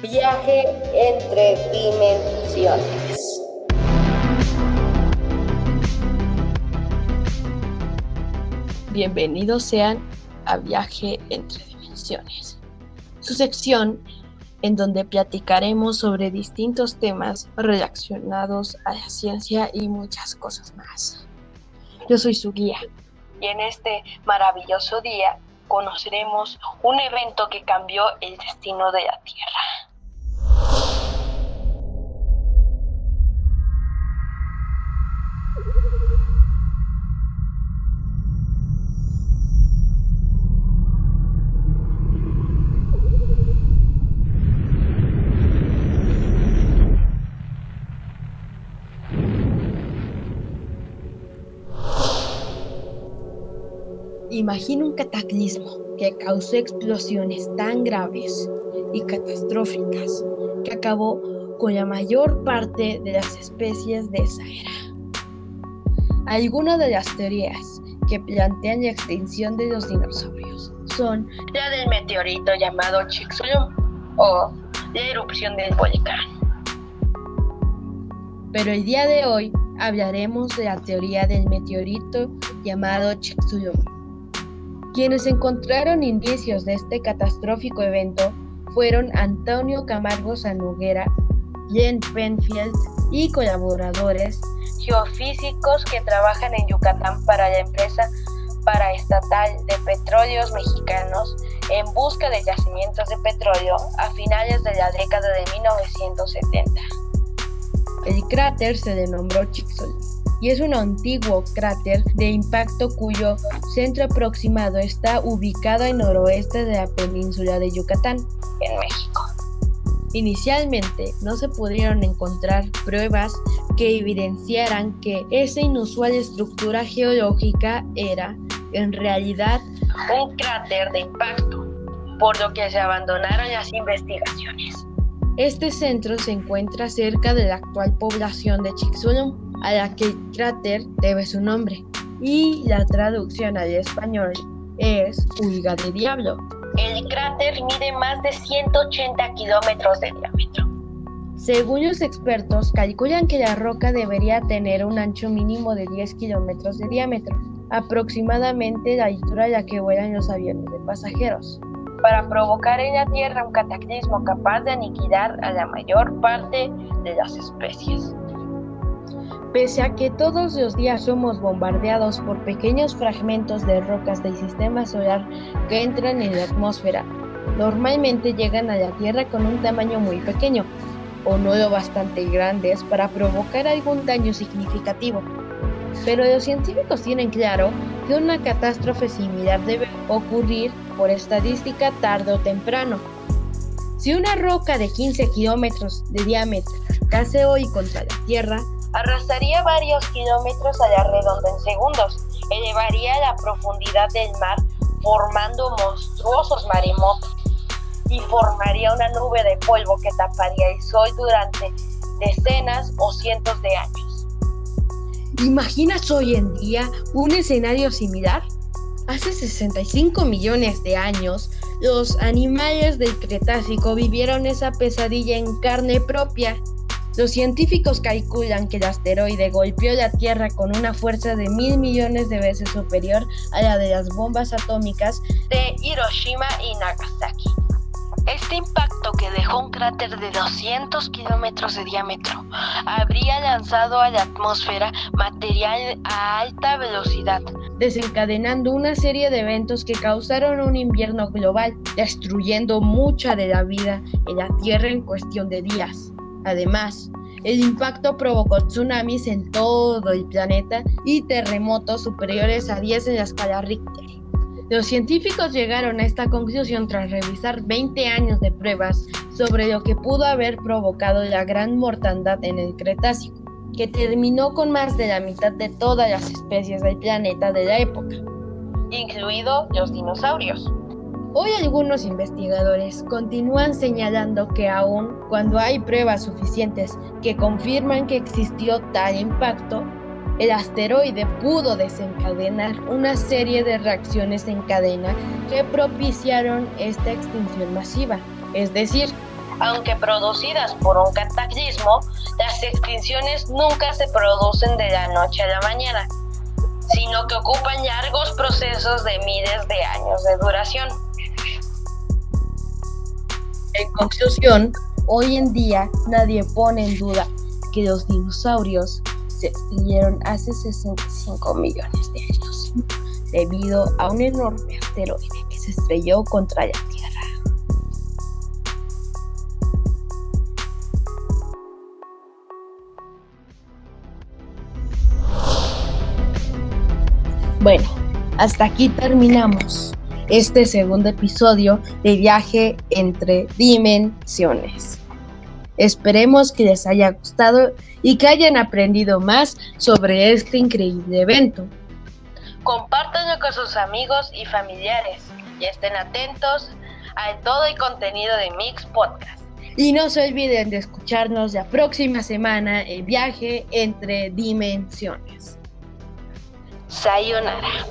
Viaje entre dimensiones. Bienvenidos sean a Viaje entre dimensiones. Su sección en donde platicaremos sobre distintos temas relacionados a la ciencia y muchas cosas más. Yo soy su guía y en este maravilloso día conoceremos un evento que cambió el destino de la Tierra. Imagina un cataclismo que causó explosiones tan graves y catastróficas que acabó con la mayor parte de las especies de esa era. Algunas de las teorías que plantean la extinción de los dinosaurios son la del meteorito llamado Chicxulub o la erupción del volcán. Pero el día de hoy hablaremos de la teoría del meteorito llamado Chicxulub quienes encontraron indicios de este catastrófico evento fueron Antonio Camargo Sanuguera, Jen Penfield y colaboradores geofísicos que trabajan en Yucatán para la empresa paraestatal de petróleos mexicanos en busca de yacimientos de petróleo a finales de la década de 1970. El cráter se denombró Chicxulub y es un antiguo cráter de impacto cuyo centro aproximado está ubicado en noroeste de la península de Yucatán, en México. Inicialmente no se pudieron encontrar pruebas que evidenciaran que esa inusual estructura geológica era, en realidad, un cráter de impacto, por lo que se abandonaron las investigaciones. Este centro se encuentra cerca de la actual población de Chicxulub, a la que el cráter debe su nombre, y la traducción al español es Huiga de Diablo. El cráter mide más de 180 kilómetros de diámetro. Según los expertos, calculan que la roca debería tener un ancho mínimo de 10 kilómetros de diámetro, aproximadamente la altura a la que vuelan los aviones de pasajeros, para provocar en la Tierra un cataclismo capaz de aniquilar a la mayor parte de las especies. Pese a que todos los días somos bombardeados por pequeños fragmentos de rocas del sistema solar que entran en la atmósfera, normalmente llegan a la Tierra con un tamaño muy pequeño o no lo bastante grandes para provocar algún daño significativo. Pero los científicos tienen claro que una catástrofe similar debe ocurrir por estadística tarde o temprano. Si una roca de 15 kilómetros de diámetro case hoy contra la Tierra, arrasaría varios kilómetros a la redonda en segundos, elevaría la profundidad del mar formando monstruosos maremotos y formaría una nube de polvo que taparía el sol durante decenas o cientos de años. ¿Imaginas hoy en día un escenario similar? Hace 65 millones de años, los animales del Cretácico vivieron esa pesadilla en carne propia los científicos calculan que el asteroide golpeó la Tierra con una fuerza de mil millones de veces superior a la de las bombas atómicas de Hiroshima y Nagasaki. Este impacto, que dejó un cráter de 200 kilómetros de diámetro, habría lanzado a la atmósfera material a alta velocidad, desencadenando una serie de eventos que causaron un invierno global, destruyendo mucha de la vida en la Tierra en cuestión de días. Además, el impacto provocó tsunamis en todo el planeta y terremotos superiores a 10 en la escala Richter. Los científicos llegaron a esta conclusión tras revisar 20 años de pruebas sobre lo que pudo haber provocado la gran mortandad en el Cretácico, que terminó con más de la mitad de todas las especies del planeta de la época, incluidos los dinosaurios. Hoy algunos investigadores continúan señalando que aun cuando hay pruebas suficientes que confirman que existió tal impacto, el asteroide pudo desencadenar una serie de reacciones en cadena que propiciaron esta extinción masiva. Es decir, Aunque producidas por un cataclismo, las extinciones nunca se producen de la noche a la mañana, sino que ocupan largos procesos de miles de años de duración. En conclusión, hoy en día nadie pone en duda que los dinosaurios se extinguieron hace 65 millones de años debido a un enorme asteroide que se estrelló contra la Tierra. Bueno, hasta aquí terminamos este segundo episodio de Viaje entre Dimensiones. Esperemos que les haya gustado y que hayan aprendido más sobre este increíble evento. Compártanlo con sus amigos y familiares y estén atentos a todo el contenido de Mix Podcast. Y no se olviden de escucharnos la próxima semana en Viaje entre Dimensiones. Sayonara.